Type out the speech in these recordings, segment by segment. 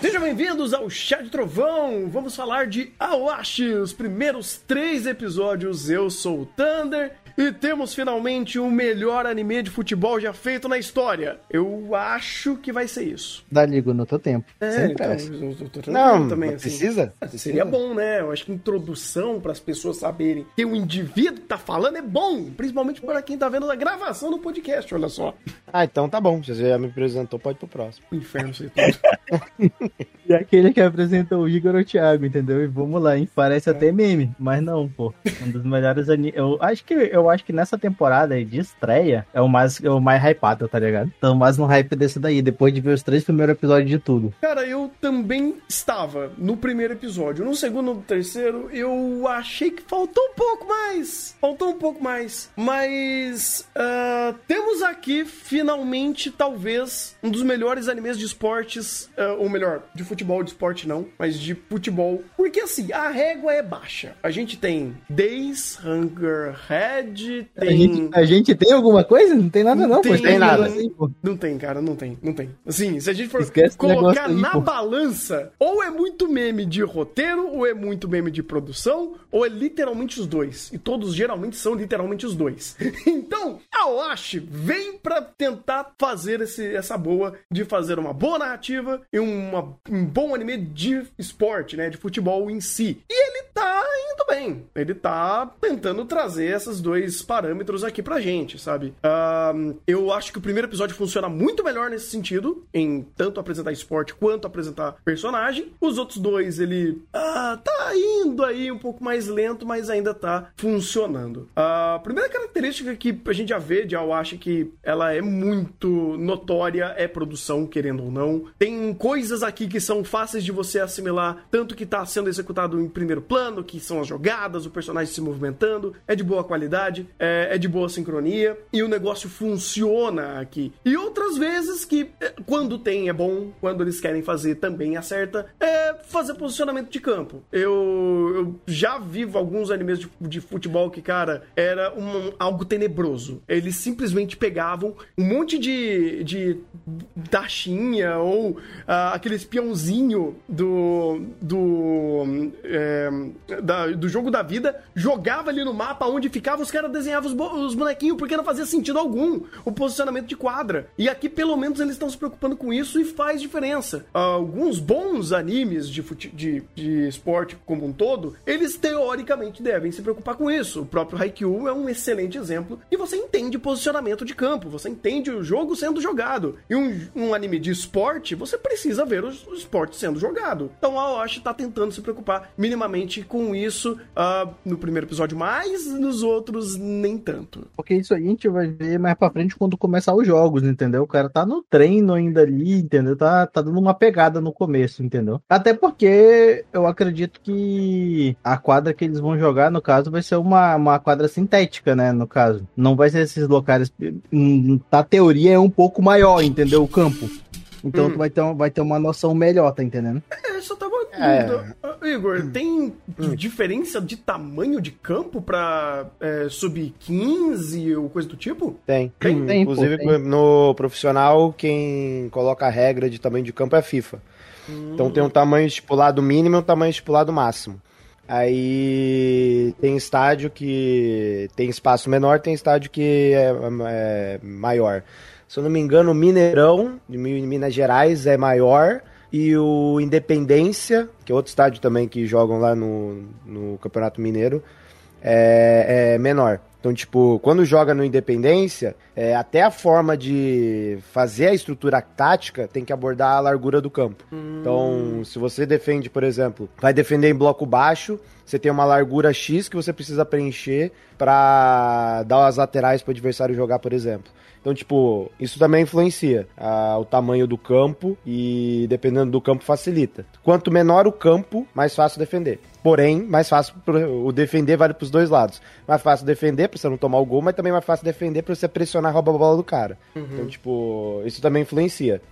Sejam bem-vindos ao Chá de Trovão! Vamos falar de Awashi, os primeiros três episódios. Eu sou o Thunder e temos finalmente o melhor anime de futebol já feito na história. Eu acho que vai ser isso. Dá ligo no teu tempo. É, então, eu não, também, não assim. precisa? Seria bom, né? Eu acho que introdução para as pessoas saberem que o indivíduo tá falando é bom, principalmente para quem tá vendo a gravação do podcast, olha só. Ah, então tá bom. Você já me apresentou, pode ir pro próximo. Inferno, sei tudo. e aquele que apresentou o Igor ou o Thiago, entendeu? E vamos lá, hein? Parece é. até meme, mas não, pô. Um dos melhores animes. Eu acho que eu acho que nessa temporada aí de estreia é o mais, é o mais hypado, tá ligado? Então, mais no hype desse daí, depois de ver os três primeiros episódios de tudo. Cara, eu também estava no primeiro episódio. No segundo, no terceiro, eu achei que faltou um pouco mais. Faltou um pouco mais. Mas uh, temos aqui, finalmente, talvez, um dos melhores animes de esportes, uh, ou melhor, de futebol de esporte não, mas de futebol. Porque assim, a régua é baixa. A gente tem Days, Hunger Head, tem... A gente, a gente tem alguma coisa? Não tem nada não, não tem, tem nada. Assim, não tem, cara, não tem, não tem. Assim, se a gente for Esquece colocar aí, na pô. balança, ou é muito meme de roteiro, ou é muito meme de produção, ou é literalmente os dois. E todos geralmente são literalmente os dois. então, a Oashi vem para tentar fazer esse, essa boa de fazer uma boa narrativa e uma, um bom anime de esporte, né? De futebol em si. E ele tá indo bem. Ele tá tentando trazer esses dois parâmetros aqui pra gente, sabe? Uh, eu acho que o primeiro episódio funciona muito melhor nesse sentido, em tanto apresentar esporte quanto apresentar personagem. Os outros dois, ele uh, tá indo aí um pouco mais lento, mas ainda tá funcionando. A primeira característica que a gente já vê de Awashi que ela é muito notória é produção, querendo ou não. Tem coisas aqui que são fáceis de você assimilar, tanto que tá sendo executado em primeiro plano, que são as jogadas, o personagem se movimentando, é de boa qualidade, é, é de boa sincronia e o negócio funciona aqui. E outras vezes que, é, quando tem, é bom, quando eles querem fazer também acerta, é fazer posicionamento de campo. Eu, eu já vivo alguns animes de, de futebol que, cara, era um, algo tenebroso. Eles simplesmente pegavam um monte de, de taxinha ou uh, aquele espiãozinho do, do, é, da, do jogo da vida, jogava ali no mapa onde ficava, os caras desenhavam os, os bonequinhos porque não fazia sentido algum o posicionamento de quadra. E aqui, pelo menos, eles estão se preocupando com isso e faz diferença. Alguns bons animes de, de, de esporte como um todo, eles teoricamente devem se preocupar com isso. O próprio Haikyuu é um excelente exemplo e você entende posicionamento de campo, você entende o jogo sendo jogado. E um, um anime de esporte, você precisa ver o, o esporte sendo jogado. Então a Aoshi tá tentando se preocupar minimamente com isso uh, no primeiro episódio, mas nos outros nem tanto. Porque isso aí a gente vai ver mais pra frente quando começar os jogos, entendeu? O cara tá no treino ainda ali, entendeu? Tá, tá dando uma pegada no começo, entendeu? Até porque eu acredito que a quadra que eles vão jogar, no caso, vai ser uma, uma quadra sintética, né? No caso. Não vai ser esses locais. Na teoria é um pouco maior, entendeu? O campo. Então hum. tu vai ter, vai ter uma noção melhor, tá entendendo? É, só tava é. Igor, tem hum. diferença de tamanho de campo pra é, sub-15 ou coisa do tipo? Tem. Tem, tem Inclusive, pô, tem. no profissional, quem coloca a regra de tamanho de campo é a FIFA. Hum. Então tem um tamanho estipulado mínimo e um tamanho estipulado máximo. Aí tem estádio que tem espaço menor, tem estádio que é, é maior. Se eu não me engano, o Mineirão, de Minas Gerais, é maior. E o Independência, que é outro estádio também que jogam lá no, no Campeonato Mineiro, é, é menor. Então, tipo, quando joga no Independência, é, até a forma de fazer a estrutura tática tem que abordar a largura do campo. Hum. Então, se você defende, por exemplo, vai defender em bloco baixo, você tem uma largura X que você precisa preencher para dar as laterais para o adversário jogar, por exemplo. Então, tipo, isso também influencia ah, o tamanho do campo e dependendo do campo facilita. Quanto menor o campo, mais fácil defender. Porém, mais fácil pro, o defender vale para os dois lados. Mais fácil defender para você não tomar o gol, mas também mais fácil defender para você pressionar e roubar a bola do cara. Uhum. Então, tipo, isso também influencia.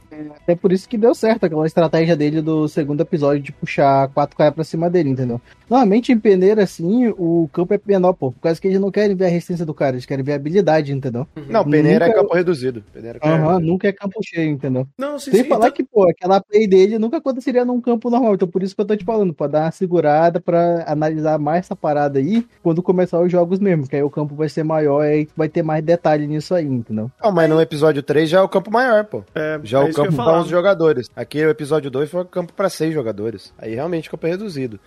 É por isso que deu certo aquela estratégia dele do segundo episódio de puxar quatro caras pra cima dele, entendeu? Normalmente em peneira, assim, o campo é menor, pô. Por causa que eles não querem ver a resistência do cara, eles querem ver a habilidade, entendeu? Não, peneira é nunca... é campo reduzido. Peneira é Aham, uhum, nunca é campo cheio, entendeu? Não, sim, Sem sim, falar então... que, pô, aquela play dele nunca aconteceria num campo normal. Então por isso que eu tô te falando, pra dar uma segurada, pra analisar mais essa parada aí quando começar os jogos mesmo, que aí o campo vai ser maior e aí vai ter mais detalhe nisso aí, entendeu? Não, mas no episódio 3 já é o campo maior, pô. É, já é o campo para os jogadores. Aqui o episódio 2 foi campo para seis jogadores. Aí realmente o campo é reduzido.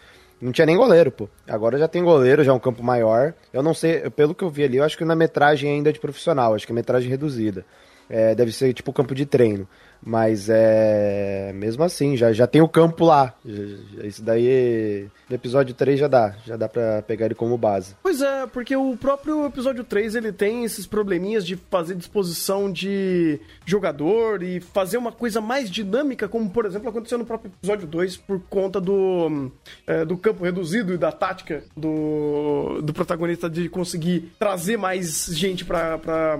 Não tinha nem goleiro, pô. Agora já tem goleiro, já é um campo maior. Eu não sei, pelo que eu vi ali, eu acho que na metragem ainda é de profissional, acho que é metragem reduzida. É, deve ser tipo campo de treino. Mas é. Mesmo assim, já, já tem o campo lá. Isso daí. No episódio 3 já dá. Já dá pra pegar ele como base. Pois é, porque o próprio episódio 3 ele tem esses probleminhas de fazer disposição de jogador e fazer uma coisa mais dinâmica, como por exemplo aconteceu no próprio episódio 2, por conta do, é, do campo reduzido e da tática do, do protagonista de conseguir trazer mais gente pra, pra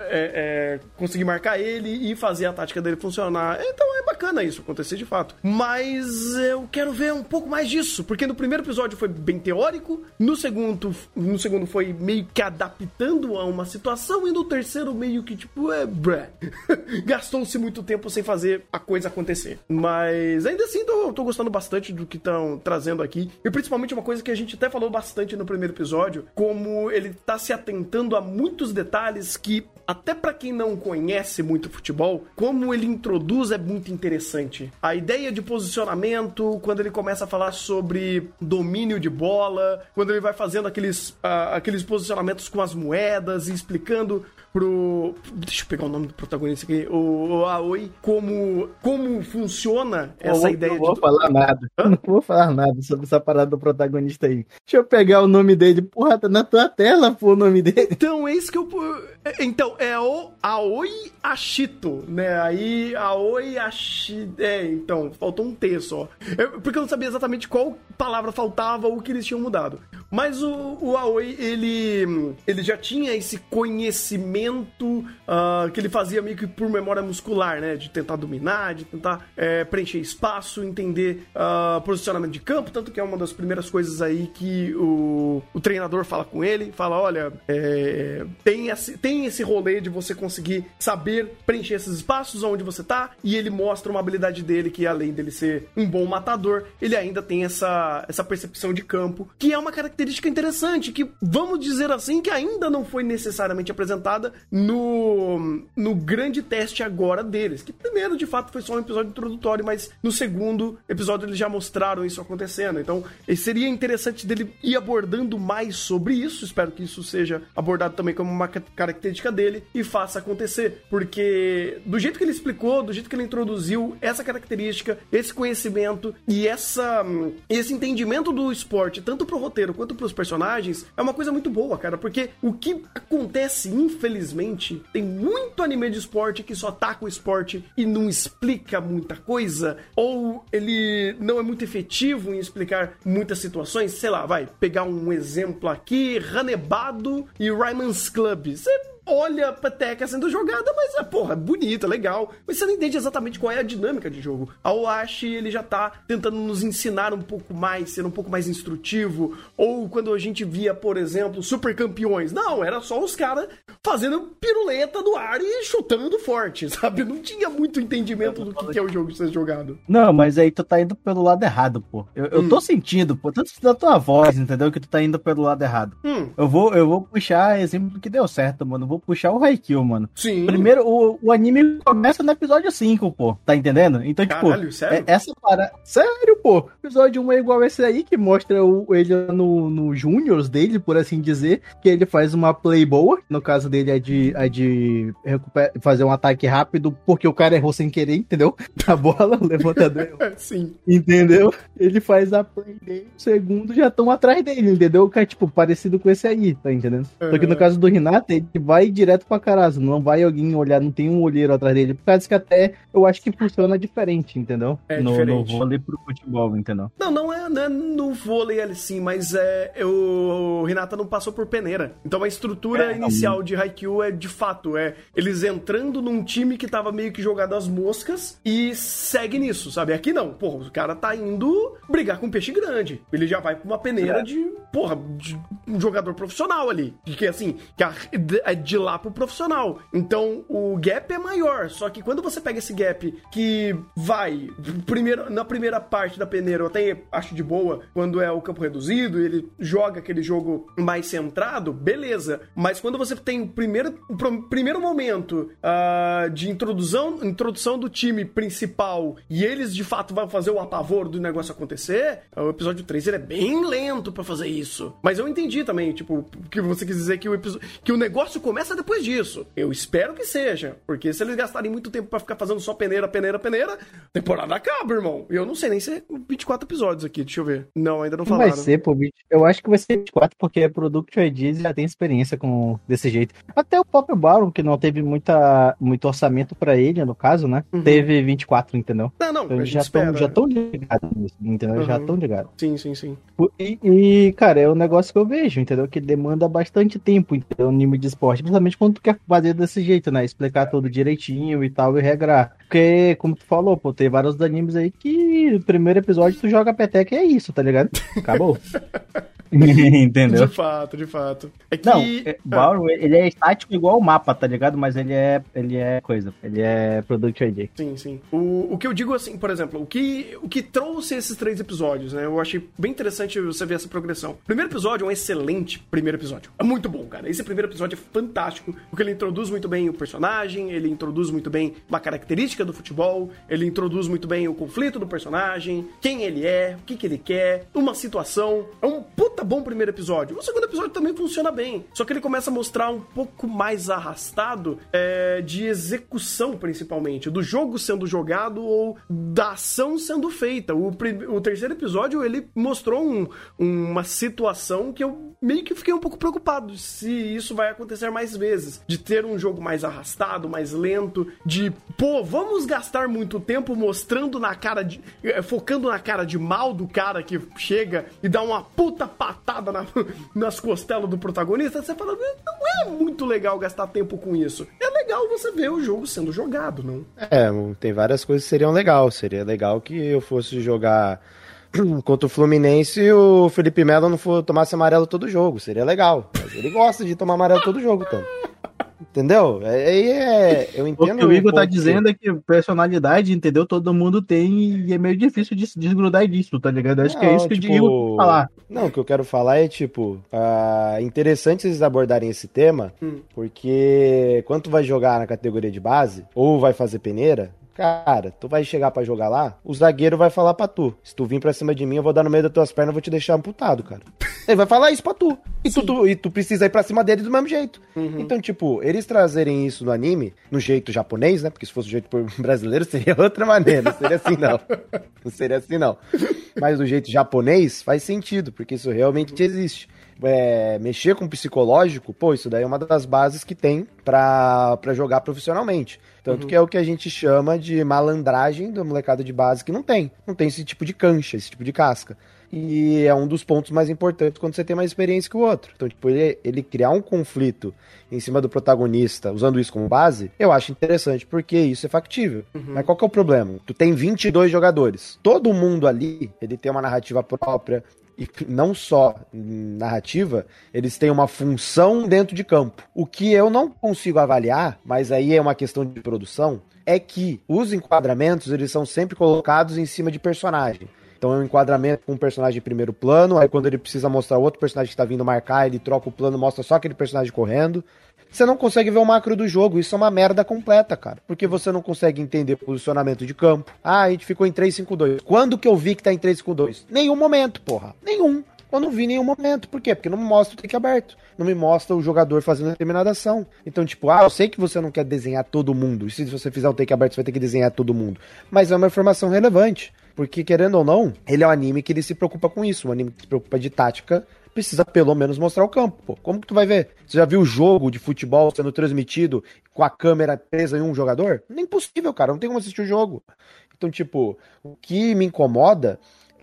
é, é, conseguir marcar ele e fazer a tática dele funcionar. Então é bacana isso acontecer de fato. Mas eu quero ver um pouco mais disso, porque no primeiro episódio foi bem teórico, no segundo, no segundo foi meio que adaptando a uma situação, e no terceiro meio que tipo, é, Gastou-se muito tempo sem fazer a coisa acontecer. Mas ainda assim, tô, tô gostando bastante do que estão trazendo aqui. E principalmente uma coisa que a gente até falou bastante no primeiro episódio, como ele tá se atentando a muitos detalhes que até para quem não conhece muito futebol, como ele introduz é muito interessante. A ideia de posicionamento, quando ele começa a falar sobre domínio de bola, quando ele vai fazendo aqueles, uh, aqueles posicionamentos com as moedas e explicando pro. Deixa eu pegar o nome do protagonista aqui, o, o Aoi, como, como funciona essa vou, ideia não de. Não vou falar nada. Hã? Não vou falar nada sobre essa parada do protagonista aí. Deixa eu pegar o nome dele. Porra, tá na tua tela, pô, o nome dele. Então, é isso que eu. Então, é o Aoi Ashito, né? Aí, Aoi Ashito. É, então, faltou um T só. Eu, porque eu não sabia exatamente qual palavra faltava ou o que eles tinham mudado. Mas o, o Aoi, ele, ele já tinha esse conhecimento uh, que ele fazia meio que por memória muscular, né? De tentar dominar, de tentar é, preencher espaço, entender uh, posicionamento de campo. Tanto que é uma das primeiras coisas aí que o, o treinador fala com ele: fala, olha, é, tem, esse, tem esse rolê de você conseguir saber preencher esses espaços onde você tá. E ele mostra uma habilidade dele que, além dele ser um bom matador, ele ainda tem essa, essa percepção de campo, que é uma característica interessante que, vamos dizer assim, que ainda não foi necessariamente apresentada no, no grande teste agora deles. Que primeiro, de fato, foi só um episódio introdutório, mas no segundo episódio eles já mostraram isso acontecendo. Então, seria interessante dele ir abordando mais sobre isso. Espero que isso seja abordado também como uma característica dele e faça acontecer. Porque do jeito que ele explicou, do jeito que ele introduziu essa característica, esse conhecimento e essa, esse entendimento do esporte, tanto pro roteiro quanto pros personagens, é uma coisa muito boa, cara, porque o que acontece, infelizmente, tem muito anime de esporte que só ataca o esporte e não explica muita coisa, ou ele não é muito efetivo em explicar muitas situações, sei lá, vai, pegar um exemplo aqui, Ranebado e Ryman's Club. Você olha a peteca sendo jogada, mas é, porra, bonita, legal. Mas você não entende exatamente qual é a dinâmica de jogo. A Oashi, ele já tá tentando nos ensinar um pouco mais, ser um pouco mais instrutivo. Ou quando a gente via, por exemplo, super campeões. Não, era só os caras fazendo piruleta no ar e chutando forte, sabe? Não tinha muito entendimento do que é o jogo ser jogado. Não, mas aí tu tá indo pelo lado errado, pô. Eu, eu hum. tô sentindo, pô, tanto da tua voz, entendeu? Que tu tá indo pelo lado errado. Hum. Eu, vou, eu vou puxar exemplo que deu certo, mano. Vou puxar o Haikyuu, mano. Sim. Primeiro, o, o anime começa no episódio 5, pô. Tá entendendo? Então, tipo, Caralho, sério? É, essa para. Sério, pô. Episódio 1 é igual esse aí, que mostra o, ele no, no Juniors dele, por assim dizer, que ele faz uma play boa. No caso dele é de, é de fazer um ataque rápido, porque o cara errou sem querer, entendeu? A bola, o levantador. Sim. Entendeu? Ele faz a play dele, o segundo já estão atrás dele, entendeu? Que é tipo parecido com esse aí, tá entendendo? Uhum. Só que no caso do Renato, ele vai vai direto pra Carazo, não vai alguém olhar, não tem um olheiro atrás dele. Por causa que até eu acho que funciona diferente, entendeu? É no, diferente. No vôlei pro futebol, entendeu? Não, não é, não é no vôlei assim, mas é. Eu, o Renata não passou por peneira. Então a estrutura é, inicial não. de Haikyuu é de fato, é eles entrando num time que tava meio que jogado às moscas e segue nisso, sabe? Aqui não, porra, o cara tá indo brigar com um peixe grande. Ele já vai pra uma peneira é. de, porra, de um jogador profissional ali. Que assim, que é de lá pro profissional. Então o gap é maior. Só que quando você pega esse gap que vai primeiro, na primeira parte da peneira, eu até acho de boa, quando é o campo reduzido, ele joga aquele jogo mais centrado, beleza. Mas quando você tem o primeiro, o primeiro momento uh, de introdução, introdução do time principal e eles de fato vão fazer o apavor do negócio acontecer, o episódio 3 ele é bem lento para fazer isso. Mas eu entendi também, tipo, que você quis dizer que o, que o negócio começa depois disso. Eu espero que seja, porque se eles gastarem muito tempo para ficar fazendo só peneira, peneira, peneira, temporada acaba, irmão. Eu não sei nem se é 24 episódios aqui, deixa eu ver. Não, ainda não falaram. Vai ser, pô, eu acho que vai ser 24 porque é Product ID já tem experiência com desse jeito. Até o próprio Baron, que não teve muita, muito orçamento para ele, no caso, né? Uhum. Teve 24, entendeu? Não, não, então, já estão já tão ligados nisso, entendeu? Uhum. Já estão ligados. Sim, sim, sim. E, e, cara, é um negócio que eu vejo, entendeu? Que demanda bastante tempo, entendeu? Anime de esporte, principalmente quando tu quer fazer desse jeito, né? Explicar tudo direitinho e tal, e regrar. Porque, como tu falou, pô, tem vários animes aí que no primeiro episódio tu joga peteca e é isso, tá ligado? Acabou. Entendeu? De fato, de fato. É que... Não, é, Bauru, ele é estático igual o mapa, tá ligado? Mas ele é, ele é coisa, ele é Product ID. Sim, sim. O, o que eu digo assim, por exemplo, o que, o que trouxe esses três episódios, né? Eu achei bem interessante você ver essa progressão. Primeiro episódio é um excelente primeiro episódio. É muito bom, cara. Esse primeiro episódio é fantástico, porque ele introduz muito bem o personagem, ele introduz muito bem uma característica do futebol, ele introduz muito bem o conflito do personagem, quem ele é, o que, que ele quer, uma situação. É um puta bom primeiro episódio. O segundo episódio também funciona bem, só que ele começa a mostrar um pouco mais arrastado é, de execução, principalmente, do jogo sendo jogado ou da ação sendo feita. O, o terceiro episódio ele mostrou um, uma situação que eu meio que fiquei um pouco preocupado se isso vai acontecer mais vezes, de ter um jogo mais arrastado, mais lento, de pô, vamos gastar muito tempo mostrando na cara de. Eh, focando na cara de mal do cara que chega e dá uma puta patada na, nas costelas do protagonista. Você fala, não é muito legal gastar tempo com isso. É legal você ver o jogo sendo jogado, não? É, tem várias coisas que seriam legal. Seria legal que eu fosse jogar contra o Fluminense e o Felipe Melo não for tomasse amarelo todo jogo. Seria legal. Mas ele gosta de tomar amarelo todo jogo, então. Entendeu? Aí é, é, eu entendo. O que o Igor um tá dizendo é que personalidade, entendeu? Todo mundo tem e é meio difícil de se desgrudar disso, tá ligado? Acho não, que é isso que tipo, eu digo falar. Não, o que eu quero falar é, tipo, uh, interessante eles abordarem esse tema, hum. porque quando tu vai jogar na categoria de base, ou vai fazer peneira, Cara, tu vai chegar para jogar lá, o zagueiro vai falar pra tu. Se tu vir pra cima de mim, eu vou dar no meio das tuas pernas e vou te deixar amputado, cara. Ele vai falar isso pra tu. E tu, tu, e tu precisa ir pra cima dele do mesmo jeito. Uhum. Então, tipo, eles trazerem isso no anime, no jeito japonês, né? Porque se fosse o jeito brasileiro, seria outra maneira. Não seria assim, não. Não seria assim, não. Mas do jeito japonês, faz sentido, porque isso realmente existe é, mexer com o psicológico, pô, isso daí é uma das bases que tem para jogar profissionalmente. Tanto uhum. que é o que a gente chama de malandragem da molecada de base que não tem. Não tem esse tipo de cancha, esse tipo de casca. E é um dos pontos mais importantes quando você tem mais experiência que o outro. Então, tipo, ele, ele criar um conflito em cima do protagonista, usando isso como base, eu acho interessante, porque isso é factível. Uhum. Mas qual que é o problema? Tu tem 22 jogadores. Todo mundo ali, ele tem uma narrativa própria, e não só narrativa, eles têm uma função dentro de campo. O que eu não consigo avaliar, mas aí é uma questão de produção, é que os enquadramentos eles são sempre colocados em cima de personagem. Então é um enquadramento com um personagem em primeiro plano, aí quando ele precisa mostrar outro personagem que está vindo marcar, ele troca o plano, mostra só aquele personagem correndo você não consegue ver o macro do jogo. Isso é uma merda completa, cara. Porque você não consegue entender posicionamento de campo. Ah, a gente ficou em 3-5-2. Quando que eu vi que tá em 3-5-2? Nenhum momento, porra. Nenhum. Eu não vi nenhum momento. Por quê? Porque não me mostra o take aberto. Não me mostra o jogador fazendo determinada ação. Então, tipo, ah, eu sei que você não quer desenhar todo mundo. E se você fizer um take aberto, você vai ter que desenhar todo mundo. Mas é uma informação relevante. Porque, querendo ou não, ele é um anime que ele se preocupa com isso. Um anime que se preocupa de tática precisa pelo menos mostrar o campo, pô. Como que tu vai ver? Você já viu o jogo de futebol sendo transmitido com a câmera presa em um jogador? Nem possível, cara. Não tem como assistir o jogo. Então, tipo, o que me incomoda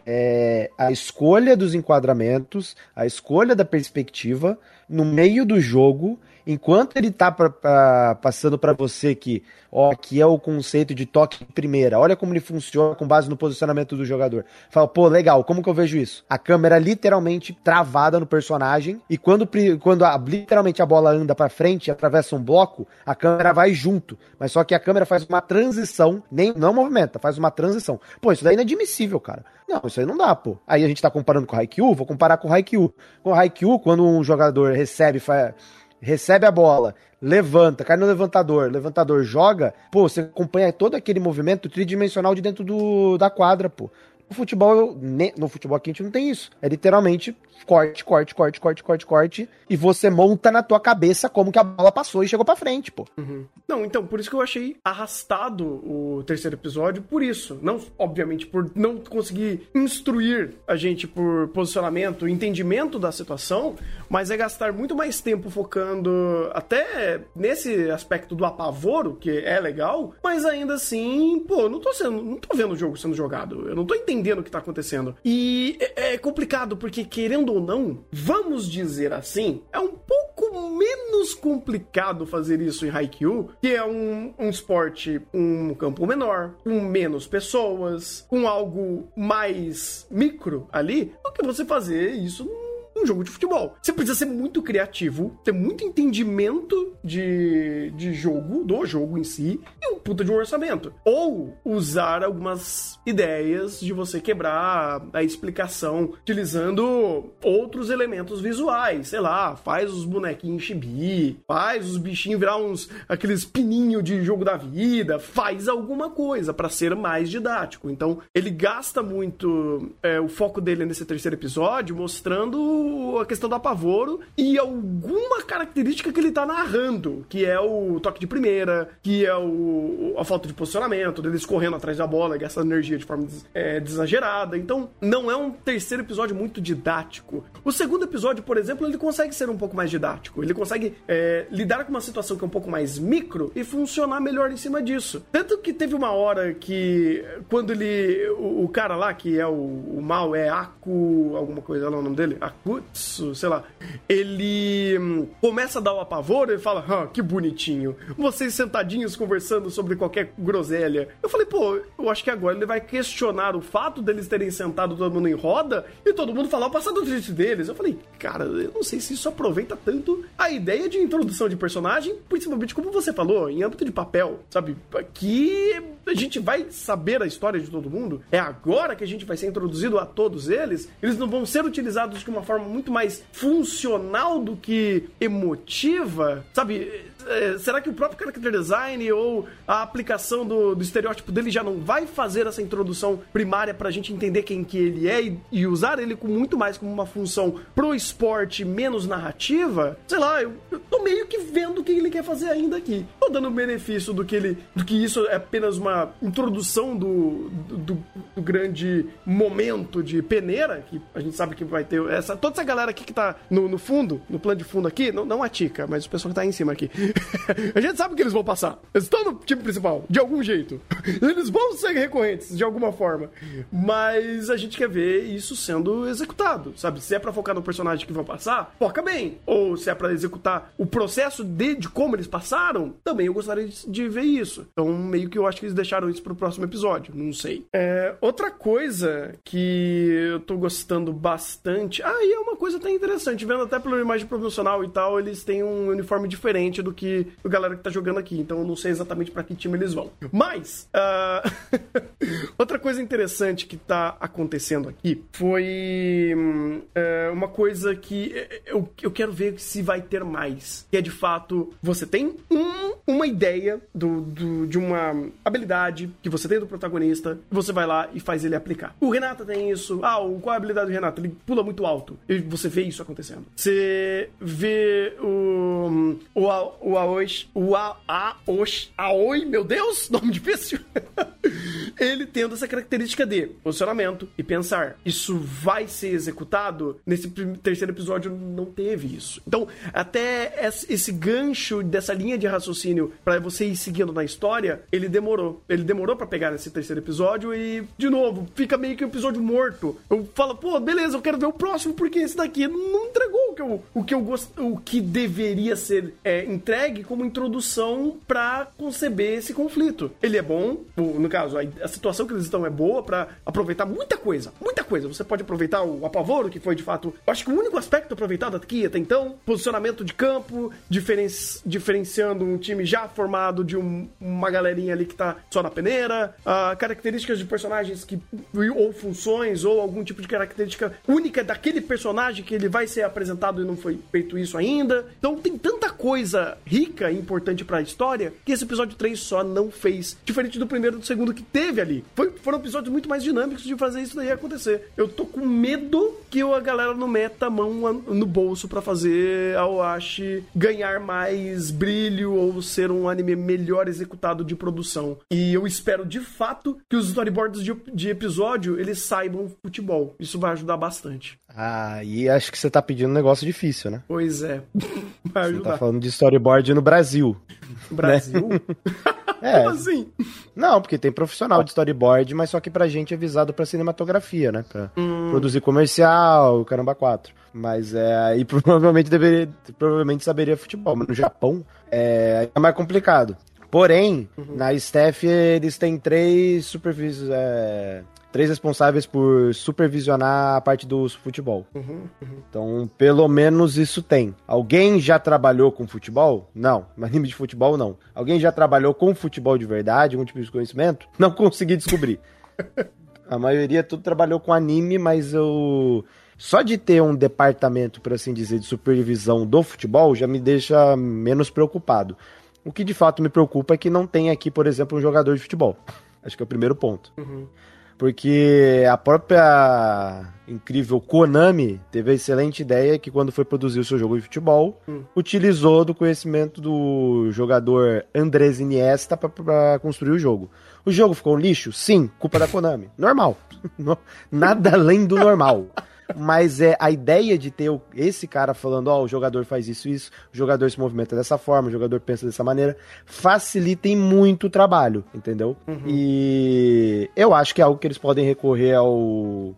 é a escolha dos enquadramentos, a escolha da perspectiva no meio do jogo enquanto ele tá pra, pra, passando para você que, ó, aqui é o conceito de toque de primeira, olha como ele funciona com base no posicionamento do jogador. Fala, pô, legal, como que eu vejo isso? A câmera literalmente travada no personagem e quando, quando a, literalmente a bola anda para frente atravessa um bloco, a câmera vai junto. Mas só que a câmera faz uma transição, nem não movimenta, faz uma transição. Pô, isso daí é inadmissível, cara. Não, isso aí não dá, pô. Aí a gente tá comparando com o Haikyuu, vou comparar com o Haikyuu. Com o Haikyuu, quando um jogador recebe, faz recebe a bola, levanta, cai no levantador, levantador joga, pô, você acompanha todo aquele movimento tridimensional de dentro do, da quadra, pô. No futebol, no futebol aqui a gente não tem isso. É literalmente corte, corte, corte, corte, corte, corte, e você monta na tua cabeça como que a bola passou e chegou pra frente, pô. Uhum. Não, então, por isso que eu achei arrastado o terceiro episódio, por isso. Não, obviamente, por não conseguir instruir a gente por posicionamento, entendimento da situação, mas é gastar muito mais tempo focando até nesse aspecto do apavoro, que é legal, mas ainda assim, pô, não tô sendo, não tô vendo o jogo sendo jogado, eu não tô entendendo o que tá acontecendo. E é, é complicado, porque querendo ou não, vamos dizer assim, é um pouco menos complicado fazer isso em Haikyuu, que é um, um esporte, um campo menor, com menos pessoas, com algo mais micro ali, do que você fazer isso um jogo de futebol. Você precisa ser muito criativo, ter muito entendimento de, de jogo, do jogo em si, e um puta de um orçamento. Ou usar algumas ideias de você quebrar a explicação utilizando outros elementos visuais. Sei lá, faz os bonequinhos chibi, faz os bichinhos virar uns aqueles pininhos de jogo da vida, faz alguma coisa para ser mais didático. Então, ele gasta muito é, o foco dele nesse terceiro episódio mostrando a questão do apavoro e alguma característica que ele tá narrando, que é o toque de primeira, que é o, a falta de posicionamento, deles correndo atrás da bola, gastando energia de forma é, desagerada. Então, não é um terceiro episódio muito didático. O segundo episódio, por exemplo, ele consegue ser um pouco mais didático. Ele consegue é, lidar com uma situação que é um pouco mais micro e funcionar melhor em cima disso. Tanto que teve uma hora que, quando ele. O, o cara lá, que é o, o mal, é Aku. alguma coisa lá o nome dele? Aku sei lá, ele hum, começa a dar o apavoro e fala, ah, que bonitinho, vocês sentadinhos conversando sobre qualquer groselha. Eu falei, pô, eu acho que agora ele vai questionar o fato deles terem sentado todo mundo em roda e todo mundo falar o passado triste deles. Eu falei, cara, eu não sei se isso aproveita tanto a ideia de introdução de personagem, principalmente como você falou, em âmbito de papel, sabe? Que a gente vai saber a história de todo mundo, é agora que a gente vai ser introduzido a todos eles, eles não vão ser utilizados de uma forma muito mais funcional do que emotiva, sabe? É, será que o próprio character design ou a aplicação do, do, estereótipo dele já não vai fazer essa introdução primária pra gente entender quem que ele é e, e, usar ele com muito mais como uma função pro esporte menos narrativa? Sei lá, eu, eu tô meio que vendo o que ele quer fazer ainda aqui. Tô dando benefício do que ele. do que isso é apenas uma introdução do, do, do grande momento de peneira, que a gente sabe que vai ter essa. Toda essa galera aqui que tá no, no fundo, no plano de fundo aqui, não, não a Tica, mas o pessoal que tá aí em cima aqui. a gente sabe que eles vão passar. Eles estão no time principal, de algum jeito. Eles vão ser recorrentes, de alguma forma. Mas a gente quer ver isso sendo executado, sabe? Se é pra focar no personagem que vão passar, foca bem. Ou se é pra executar o processo de, de como eles passaram, também eu gostaria de ver isso. Então, meio que eu acho que eles deixaram isso pro próximo episódio, não sei. É, outra coisa que eu tô gostando bastante. Ah, e é uma coisa até interessante, vendo até pela imagem promocional e tal, eles têm um uniforme diferente do que a galera que tá jogando aqui, então eu não sei exatamente para que time eles vão. Mas, uh... outra coisa interessante que tá acontecendo aqui foi uh, uma coisa que eu, eu quero ver se vai ter mais. Que é de fato, você tem um, uma ideia do, do, de uma habilidade que você tem do protagonista, você vai lá e faz ele aplicar. O Renata tem isso. Ah, qual é a habilidade do Renato? Ele pula muito alto. E você vê isso acontecendo. Você vê o, o, o Aoi, o Aoi, Aoi, meu Deus, nome difícil. Ele tendo essa característica de posicionamento e pensar. Isso vai ser executado? Nesse terceiro episódio não teve isso. Então, até esse gancho dessa linha de raciocínio para você ir seguindo na história, ele demorou. Ele demorou para pegar nesse terceiro episódio e, de novo, fica meio que um episódio morto. Eu falo, pô, beleza, eu quero ver o próximo porque esse daqui não entregou o que eu, o que eu gost... o que deveria ser é, entregue como introdução para conceber esse conflito. Ele é bom, no caso, a, situação que eles estão é boa para aproveitar muita coisa, muita coisa. Você pode aproveitar o apavoro, que foi de fato, acho que o único aspecto aproveitado aqui até então, posicionamento de campo, diferen... diferenciando um time já formado de um, uma galerinha ali que tá só na peneira, uh, características de personagens que ou funções ou algum tipo de característica única daquele personagem que ele vai ser apresentado e não foi feito isso ainda. Então tem tanta coisa rica e importante para a história que esse episódio 3 só não fez. Diferente do primeiro e do segundo que teve ali. Foi, foram episódios muito mais dinâmicos de fazer isso daí acontecer. Eu tô com medo que a galera não meta a mão no bolso para fazer a Oashi ganhar mais brilho ou ser um anime melhor executado de produção. E eu espero de fato que os storyboards de, de episódio eles saibam futebol. Isso vai ajudar bastante. Ah, e acho que você tá pedindo um negócio difícil, né? Pois é. Vai ajudar. Você tá falando de storyboard no Brasil. Brasil? Né? é. Como assim? Não, porque tem profissional de storyboard, mas só que pra gente é visado pra cinematografia, né? Pra hum. produzir comercial, caramba, quatro. Mas é, aí provavelmente deveria, provavelmente saberia futebol, mas no Japão é, é mais complicado. Porém, uhum. na staff eles têm três supervisores, é, três responsáveis por supervisionar a parte do futebol. Uhum, uhum. Então, pelo menos isso tem. Alguém já trabalhou com futebol? Não. Anime de futebol, não. Alguém já trabalhou com futebol de verdade, algum tipo de conhecimento? Não consegui descobrir. a maioria tudo trabalhou com anime, mas eu só de ter um departamento, por assim dizer, de supervisão do futebol já me deixa menos preocupado. O que de fato me preocupa é que não tem aqui, por exemplo, um jogador de futebol. Acho que é o primeiro ponto. Uhum. Porque a própria incrível Konami teve a excelente ideia que quando foi produzir o seu jogo de futebol, hum. utilizou do conhecimento do jogador Andrés Iniesta para construir o jogo. O jogo ficou um lixo? Sim, culpa da Konami. Normal. Nada além do normal. Mas é a ideia de ter esse cara falando, ó, oh, o jogador faz isso isso, o jogador se movimenta dessa forma, o jogador pensa dessa maneira, facilita muito o trabalho, entendeu? Uhum. E eu acho que é algo que eles podem recorrer ao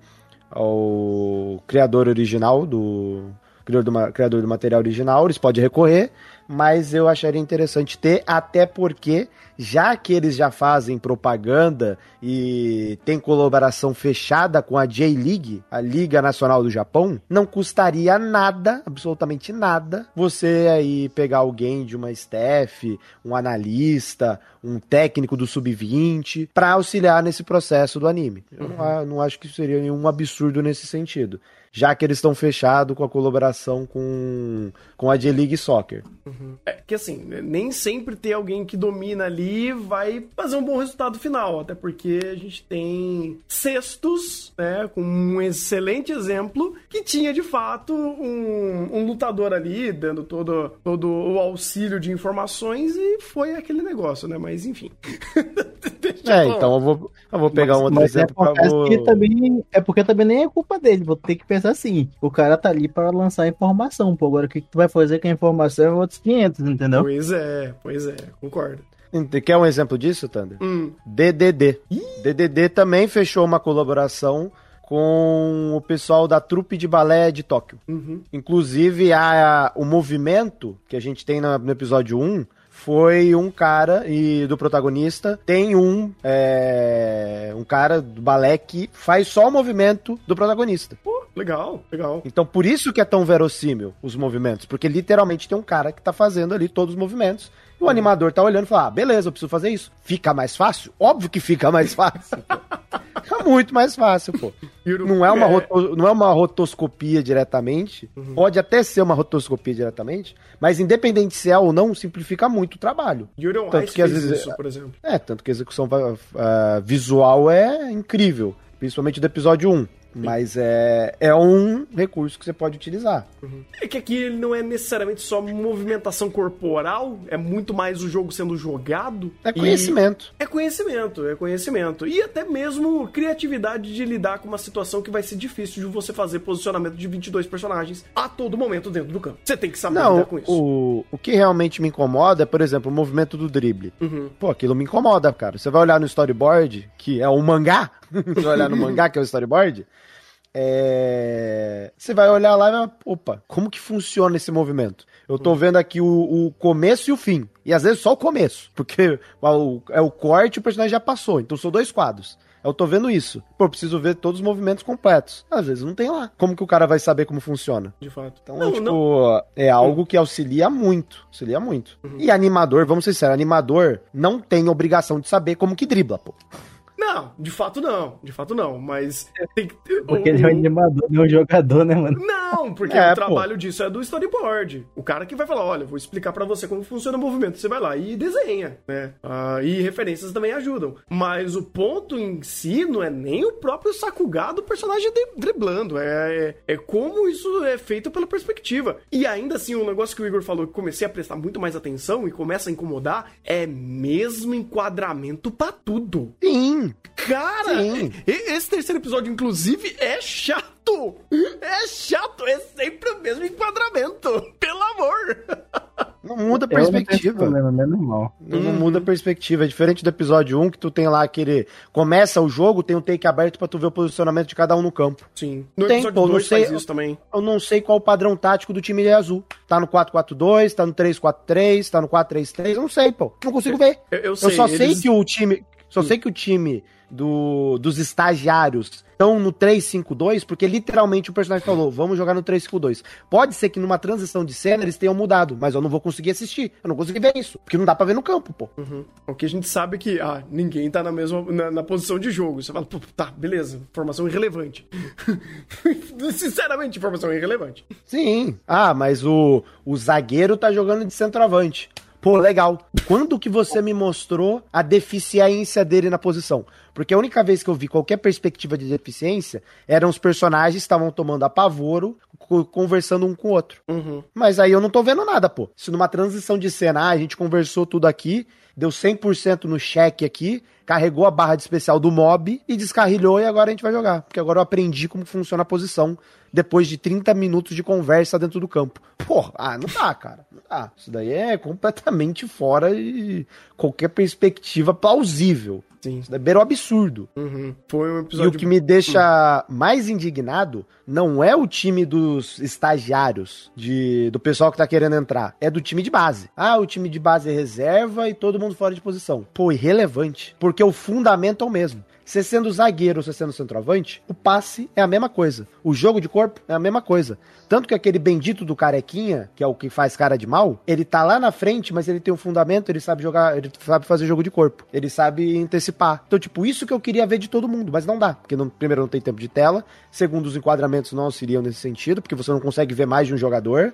ao criador original do criador do, criador do material original, eles podem recorrer, mas eu acharia interessante ter, até porque já que eles já fazem propaganda e tem colaboração fechada com a J-League, a Liga Nacional do Japão, não custaria nada, absolutamente nada, você aí pegar alguém de uma staff, um analista, um técnico do sub-20 para auxiliar nesse processo do anime. Eu não, não acho que seria nenhum absurdo nesse sentido já que eles estão fechados com a colaboração com, com a J-League Soccer. Uhum. É que assim, nem sempre ter alguém que domina ali vai fazer um bom resultado final, até porque a gente tem cestos, né, com um excelente exemplo, que tinha de fato um, um lutador ali dando todo, todo o auxílio de informações e foi aquele negócio, né, mas enfim. é, então eu vou, eu vou pegar mas, um outro mas exemplo é vou... também É porque também nem é culpa dele, vou ter que pensar assim, o cara tá ali para lançar informação, pô, agora o que, que tu vai fazer com a informação é outros 500, entendeu? Pois é, pois é, concordo. Quer um exemplo disso, Thunder? Hum. DDD. Ih. DDD também fechou uma colaboração com o pessoal da trupe de balé de Tóquio. Uhum. Inclusive, a, a, o movimento que a gente tem no, no episódio 1 foi um cara e do protagonista tem um é, um cara do balé que faz só o movimento do protagonista. Pô, legal, legal. Então por isso que é tão verossímil os movimentos, porque literalmente tem um cara que tá fazendo ali todos os movimentos. E o animador tá olhando e fala: ah, beleza, eu preciso fazer isso. Fica mais fácil? Óbvio que fica mais fácil. Fica muito mais fácil, pô. Não é uma, roto, não é uma rotoscopia diretamente. Uhum. Pode até ser uma rotoscopia diretamente, mas independente se é ou não, simplifica muito o trabalho. Yuri tanto Ice que às vezes isso, por exemplo. É, tanto que a execução uh, visual é incrível, principalmente do episódio 1. Mas é, é um recurso que você pode utilizar. Uhum. É que aqui ele não é necessariamente só movimentação corporal, é muito mais o jogo sendo jogado. É conhecimento. É conhecimento, é conhecimento. E até mesmo criatividade de lidar com uma situação que vai ser difícil de você fazer posicionamento de 22 personagens a todo momento dentro do campo. Você tem que saber não, lidar com isso. O, o que realmente me incomoda é, por exemplo, o movimento do drible. Uhum. Pô, aquilo me incomoda, cara. Você vai olhar no storyboard, que é um mangá, você olhar no mangá, que é o storyboard, é... Você vai olhar lá e vai, opa, como que funciona esse movimento? Eu tô vendo aqui o, o começo e o fim. E às vezes só o começo, porque é o corte e o personagem já passou. Então são dois quadros. Eu tô vendo isso. Pô, eu preciso ver todos os movimentos completos. Às vezes não tem lá. Como que o cara vai saber como funciona? De fato. Então, não, tipo, não. é algo que auxilia muito. Auxilia muito. Uhum. E animador, vamos ser sinceros, animador não tem obrigação de saber como que dribla, pô. Não, de fato não. De fato não, mas tem que ter. Porque o, ele é um animador, não é um jogador, né, mano? Não, porque é, o trabalho pô. disso é do storyboard. O cara que vai falar: olha, vou explicar para você como funciona o movimento. Você vai lá e desenha, né? Ah, e referências também ajudam. Mas o ponto em si não é nem o próprio Sakuga do personagem driblando. É, é, é como isso é feito pela perspectiva. E ainda assim, um negócio que o Igor falou que comecei a prestar muito mais atenção e começa a incomodar é mesmo enquadramento para tudo. Sim. Cara, Sim. esse terceiro episódio, inclusive, é chato. É chato, é sempre o mesmo enquadramento. Pelo amor. Não muda a perspectiva. Problema, não, é normal. Não, não muda a perspectiva. É diferente do episódio 1, que tu tem lá aquele. Começa o jogo, tem um take aberto pra tu ver o posicionamento de cada um no campo. Sim. No tem, episódio pô, 2 sei, faz isso também. Eu não sei qual o padrão tático do time azul. Tá no 4-4-2, tá no 3-4-3, tá no 4-3-3. Eu não sei, pô. Não consigo ver. Eu, eu, sei, eu só eles... sei que o time. Só sei que o time do, dos estagiários estão no 352, porque literalmente o personagem falou: vamos jogar no 352. Pode ser que numa transição de cena eles tenham mudado, mas eu não vou conseguir assistir. Eu não consegui ver isso, porque não dá pra ver no campo, pô. Uhum. O que a gente sabe é que ah, ninguém tá na mesma na, na posição de jogo. Você fala, tá, beleza, informação irrelevante. Sinceramente, informação irrelevante. Sim. Ah, mas o, o zagueiro tá jogando de centroavante. Pô, legal. Quando que você me mostrou a deficiência dele na posição? Porque a única vez que eu vi qualquer perspectiva de deficiência eram os personagens que estavam tomando apavoro, conversando um com o outro. Uhum. Mas aí eu não tô vendo nada, pô. Se numa transição de cena, ah, a gente conversou tudo aqui, deu 100% no cheque aqui, carregou a barra de especial do mob e descarrilhou e agora a gente vai jogar. Porque agora eu aprendi como funciona a posição depois de 30 minutos de conversa dentro do campo. Porra, ah, não dá, cara. Não dá. Isso daí é completamente fora de qualquer perspectiva plausível. Sim. Isso daí beira o absurdo. Uhum. Foi um episódio. E o que me deixa mais indignado não é o time dos estagiários, de, do pessoal que tá querendo entrar. É do time de base. Ah, o time de base é reserva e todo mundo fora de posição. Pô, irrelevante. Porque o fundamento é o mesmo. Você sendo zagueiro ou você sendo centroavante, o passe é a mesma coisa. O jogo de corpo é a mesma coisa. Tanto que aquele bendito do carequinha, que é o que faz cara de mal, ele tá lá na frente, mas ele tem um fundamento, ele sabe jogar, ele sabe fazer jogo de corpo. Ele sabe antecipar. Então, tipo, isso que eu queria ver de todo mundo, mas não dá. Porque, não, primeiro, não tem tempo de tela. Segundo, os enquadramentos não auxiliam nesse sentido, porque você não consegue ver mais de um jogador.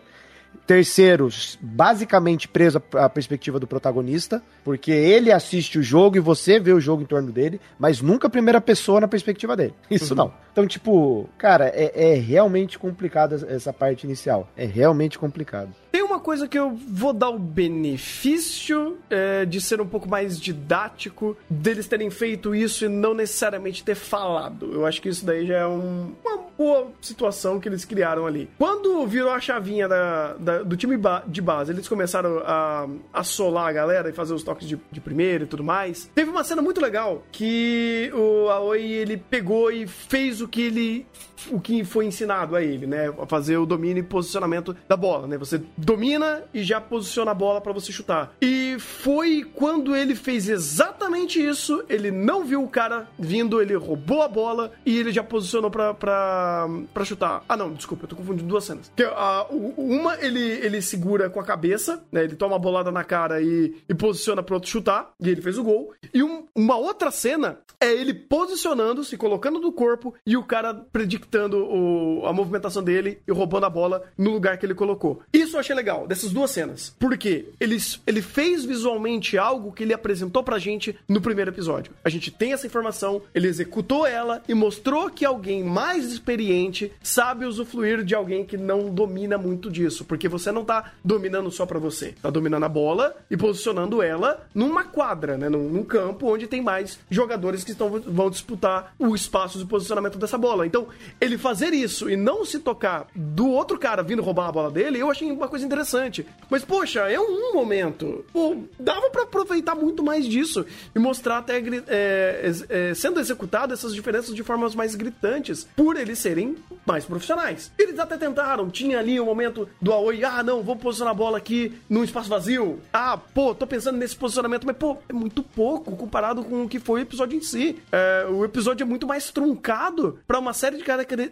Terceiro, basicamente preso à perspectiva do protagonista, porque ele assiste o jogo e você vê o jogo em torno dele, mas nunca a primeira pessoa na perspectiva dele. Isso uhum. não. Então, tipo, cara, é, é realmente complicado essa parte inicial. É realmente complicado. Tem uma coisa que eu vou dar o benefício é, de ser um pouco mais didático, deles terem feito isso e não necessariamente ter falado. Eu acho que isso daí já é um, uma boa situação que eles criaram ali. Quando virou a chavinha da, da, do time de base, eles começaram a assolar a galera e fazer os toques de, de primeiro e tudo mais. Teve uma cena muito legal que o Aoi ele pegou e fez o que ele o que foi ensinado a ele, né? A fazer o domínio e posicionamento da bola, né? Você domina e já posiciona a bola para você chutar. E foi quando ele fez exatamente isso, ele não viu o cara vindo, ele roubou a bola e ele já posicionou pra, pra pra, chutar. Ah, não, desculpa, eu tô confundindo duas cenas. Que, uh, uma, ele, ele segura com a cabeça, né? Ele toma a bolada na cara e, e posiciona pro outro chutar, e ele fez o gol. E um, uma outra cena é ele posicionando, se colocando no corpo e o cara predictando o, a movimentação dele e roubando a bola no lugar que ele colocou. Isso eu achei legal, dessas duas cenas. Porque ele, ele fez visualmente algo que ele apresentou pra gente no primeiro episódio. A gente tem essa informação, ele executou ela e mostrou que alguém mais experiente sabe usufruir de alguém que não domina muito disso. Porque você não tá dominando só pra você, tá dominando a bola e posicionando ela numa quadra, né? Num, num campo onde tem mais jogadores que estão, vão disputar o espaço de posicionamento dessa bola. Então, ele fazer isso e não se tocar do outro cara vindo roubar a bola dele, eu achei uma coisa interessante. Mas, poxa, é um momento. Pô, dava para aproveitar muito mais disso e mostrar até é, é, sendo executado essas diferenças de formas mais gritantes, por eles serem mais profissionais. Eles até tentaram, tinha ali o momento do Aoi, ah, não, vou posicionar a bola aqui num espaço vazio. Ah, pô, tô pensando nesse posicionamento, mas, pô, é muito pouco comparado com o que foi o episódio em si. É, o episódio é muito mais truncado para uma série de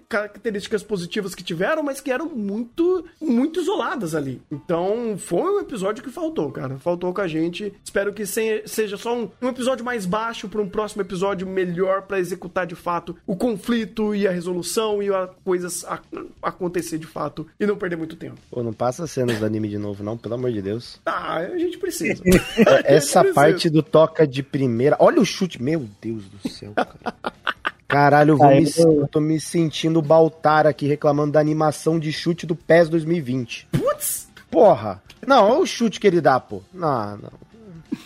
características positivas que tiveram, mas que eram muito, muito isoladas ali. Então, foi um episódio que faltou, cara. Faltou com a gente. Espero que seja só um, um episódio mais baixo para um próximo episódio melhor para executar de fato o conflito e a resolução e as coisas a, acontecer de fato e não perder muito tempo. Pô, não passa cenas do anime de novo, não, pelo amor de Deus. Ah, a gente precisa. Essa gente parte do toca de primeira. Olha o chute, meu Deus do céu, cara. Caralho, eu, vou me, eu tô me sentindo Baltar aqui reclamando da animação de chute do PES 2020. Putz! Porra! Não, olha o chute que ele dá, pô. Não, não.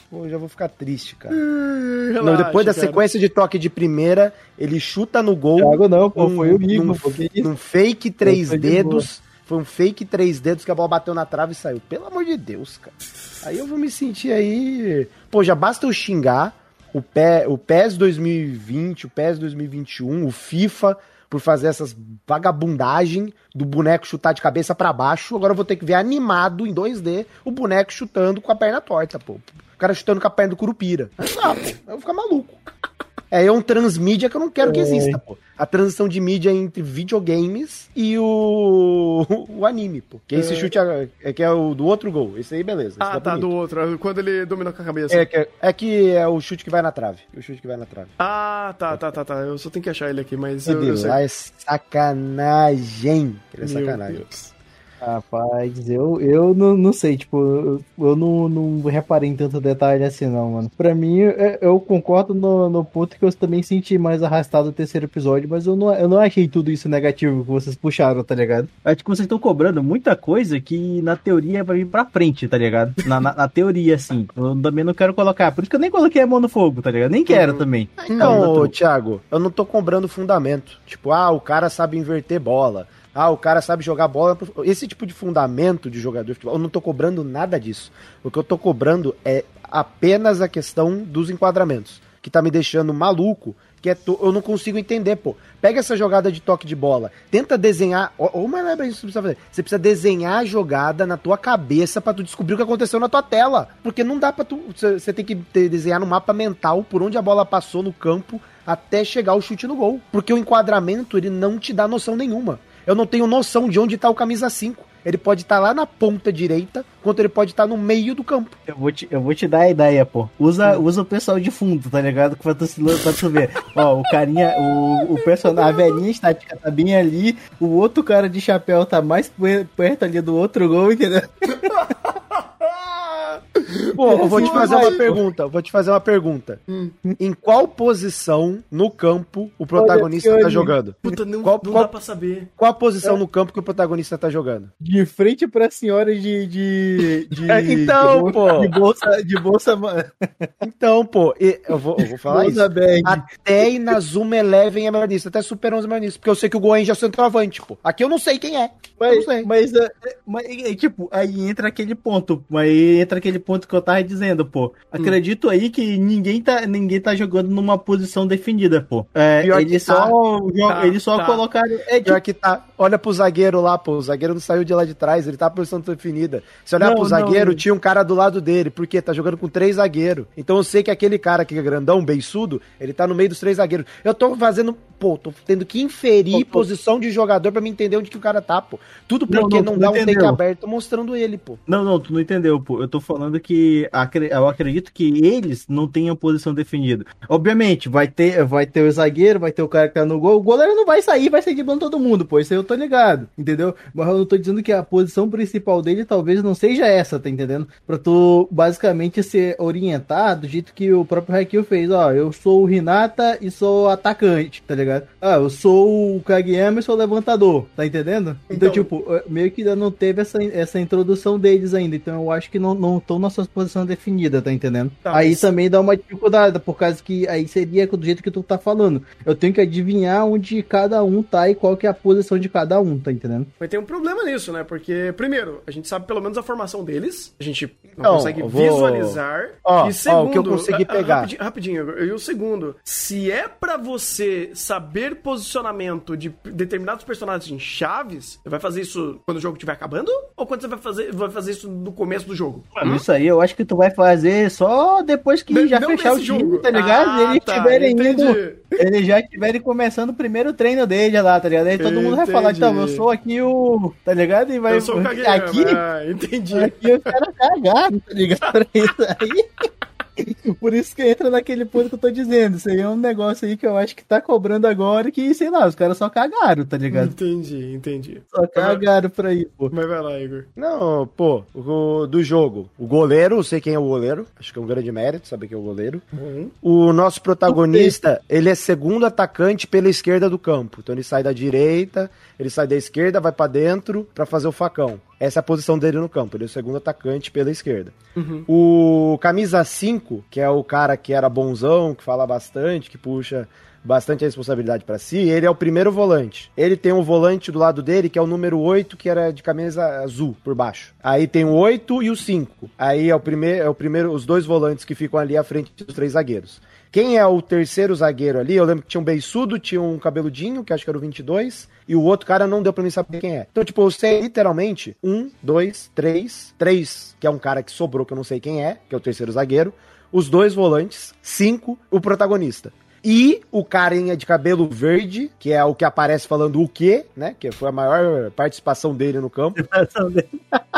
Pô, já vou ficar triste, cara. Hum, relaxa, não, depois da cara. sequência de toque de primeira, ele chuta no gol. Thiago não, pô, foi o. Num, num fake três dedos. Foi um fake três dedos que a bola bateu na trave e saiu. Pelo amor de Deus, cara. Aí eu vou me sentir aí. Pô, já basta eu xingar o, PE, o PES 2020, o PES 2021, o FIFA, por fazer essas vagabundagem do boneco chutar de cabeça para baixo. Agora eu vou ter que ver animado em 2D o boneco chutando com a perna torta, pô. O cara chutando com a perna do Curupira. Não, eu vou ficar maluco. É, é um transmídia que eu não quero que exista, pô. A transição de mídia entre videogames e o, o anime, pô. Que é esse chute é, é, que é o do outro gol. Esse aí, beleza. Ah, tá, bonito. do outro. Quando ele dominou com a cabeça. É que é, é que é o chute que vai na trave. O chute que vai na trave. Ah, tá, tá, tá, tá. Eu só tenho que achar ele aqui, mas. Meu eu, Deus, eu lá é sacanagem. Ele é sacanagem. Deus. Rapaz, eu, eu não, não sei, tipo, eu, eu não, não reparei em tanto detalhe assim, não, mano. Pra mim, eu, eu concordo no, no ponto que eu também senti mais arrastado o terceiro episódio, mas eu não, eu não achei tudo isso negativo que vocês puxaram, tá ligado? Acho que vocês estão cobrando muita coisa que na teoria vai vir pra frente, tá ligado? Na, na, na, teoria, assim. Eu também não quero colocar. Por isso que eu nem coloquei a mão no fogo, tá ligado? Nem quero uhum. também. Não, Thiago, eu não tô cobrando fundamento. Tipo, ah, o cara sabe inverter bola. Ah, o cara sabe jogar bola. Esse tipo de fundamento de jogador de futebol, eu não tô cobrando nada disso. O que eu tô cobrando é apenas a questão dos enquadramentos. Que tá me deixando maluco, que é to... eu não consigo entender, pô. Pega essa jogada de toque de bola, tenta desenhar. Ou mas não é isso que você precisa fazer. Você precisa desenhar a jogada na tua cabeça para tu descobrir o que aconteceu na tua tela. Porque não dá pra tu. Você tem que desenhar no mapa mental por onde a bola passou no campo até chegar o chute no gol. Porque o enquadramento, ele não te dá noção nenhuma eu não tenho noção de onde está o camisa 5. Ele pode estar tá lá na ponta direita, quanto ele pode estar tá no meio do campo. Eu vou te, eu vou te dar a ideia, pô. Usa, hum. usa o pessoal de fundo, tá ligado? Pra tu, pra tu ver. Ó, o carinha, o, o personagem, a velhinha estática tá bem ali, o outro cara de chapéu tá mais perto ali do outro gol, entendeu? Pô, eu vou te fazer uma pergunta. Vou te fazer uma pergunta. Hum. Em qual posição no campo o protagonista tá jogando? Puta, não, qual, não qual, dá pra saber. Qual a posição é. no campo que o protagonista tá jogando? De frente pra senhora de. de, de é, então, de pô. De bolsa. De bolsa então, pô, eu vou, eu vou falar bolsa isso. Bag. Até Inazuma Eleven é melhor nisso. Até Super 11 é melhor nisso. Porque eu sei que o Goen já é o centroavante, pô. Aqui eu não sei quem é. Mas, mas, é, mas, é, tipo, aí entra aquele ponto. Aí entra aquele ponto que eu tava dizendo, pô. Acredito hum. aí que ninguém tá, ninguém tá jogando numa posição definida, pô. É, ele só, tá, ele só tá. colocaram. É, Pior que tá. Olha pro zagueiro lá, pô. O zagueiro não saiu de lá de trás, ele tá na posição definida. Se olhar não, pro zagueiro, não. tinha um cara do lado dele. Por quê? Tá jogando com três zagueiros. Então eu sei que aquele cara que é grandão, beiçudo, ele tá no meio dos três zagueiros. Eu tô fazendo. Pô, tô tendo que inferir pô, posição de jogador para me entender onde que o cara tá, pô. Tudo porque não, não, não dá um take aberto mostrando ele, pô. Não, não, tu não entendeu, pô. Eu tô falando que eu acredito que eles não tenham posição definida. Obviamente, vai ter, vai ter o zagueiro, vai ter o cara que tá no gol. O goleiro não vai sair, vai sair de todo mundo, pô. Isso aí eu tô ligado, entendeu? Mas eu não tô dizendo que a posição principal dele talvez não seja essa, tá entendendo? Pra tu basicamente ser orientado do jeito que o próprio Haikyuu fez. Ó, eu sou o Hinata e sou atacante, tá ligado? Ah, eu sou o Kageyama e sou o levantador, tá entendendo? Então, então tipo, meio que ainda não teve essa, essa introdução deles ainda. Então eu acho que não, não estão na sua posição definida, tá entendendo? Tá, aí mas... também dá uma dificuldade, por causa que aí seria do jeito que tu tá falando. Eu tenho que adivinhar onde cada um tá e qual que é a posição de cada um, tá entendendo? Mas tem um problema nisso, né? Porque, primeiro, a gente sabe pelo menos a formação deles, a gente não, não consegue vou... visualizar. Ó, e segundo, ó, o que eu consegui pegar. Rapidinho, rapidinho, e o segundo, se é para você saber posicionamento de determinados personagens em chaves, você vai fazer isso quando o jogo estiver acabando? Ou quando você vai fazer, vai fazer isso no começo do jogo? Mano, hum? Isso aí eu acho que tu vai fazer só depois que de, já fechar o jogo, tá ligado? Ah, eles tá, tiverem indo. Eles já estiverem começando o primeiro treino dele lá, tá ligado? Aí todo entendi. mundo vai falar, então, eu sou aqui o. Tá ligado? E vai. Eu sou o Kageyama, aqui, ah, entendi. Aqui o cara cagado, tá ligado? Isso aí. Por isso que entra naquele ponto que eu tô dizendo. Isso aí é um negócio aí que eu acho que tá cobrando agora que, sei lá, os caras só cagaram, tá ligado? Entendi, entendi. Só cagaram pra ir, pô. Mas vai lá, Igor. Não, pô, o, do jogo. O goleiro, eu sei quem é o goleiro. Acho que é um grande mérito saber quem é o goleiro. Uhum. O nosso protagonista, ele é segundo atacante pela esquerda do campo. Então ele sai da direita, ele sai da esquerda, vai para dentro para fazer o facão. Essa é a posição dele no campo. Ele é o segundo atacante pela esquerda. Uhum. O camisa 5, que é o cara que era bonzão, que fala bastante, que puxa bastante a responsabilidade para si, ele é o primeiro volante. Ele tem um volante do lado dele, que é o número 8, que era de camisa azul por baixo. Aí tem o 8 e o 5. Aí é o primeiro, é o primeiro, os dois volantes que ficam ali à frente dos três zagueiros. Quem é o terceiro zagueiro ali? Eu lembro que tinha um beiçudo, tinha um cabeludinho, que acho que era o 22, e o outro cara não deu pra mim saber quem é. Então, tipo, eu sei literalmente um, dois, três, três, que é um cara que sobrou, que eu não sei quem é, que é o terceiro zagueiro, os dois volantes, cinco, o protagonista. E o carinha de cabelo verde, que é o que aparece falando o quê, né? Que foi a maior participação dele no campo.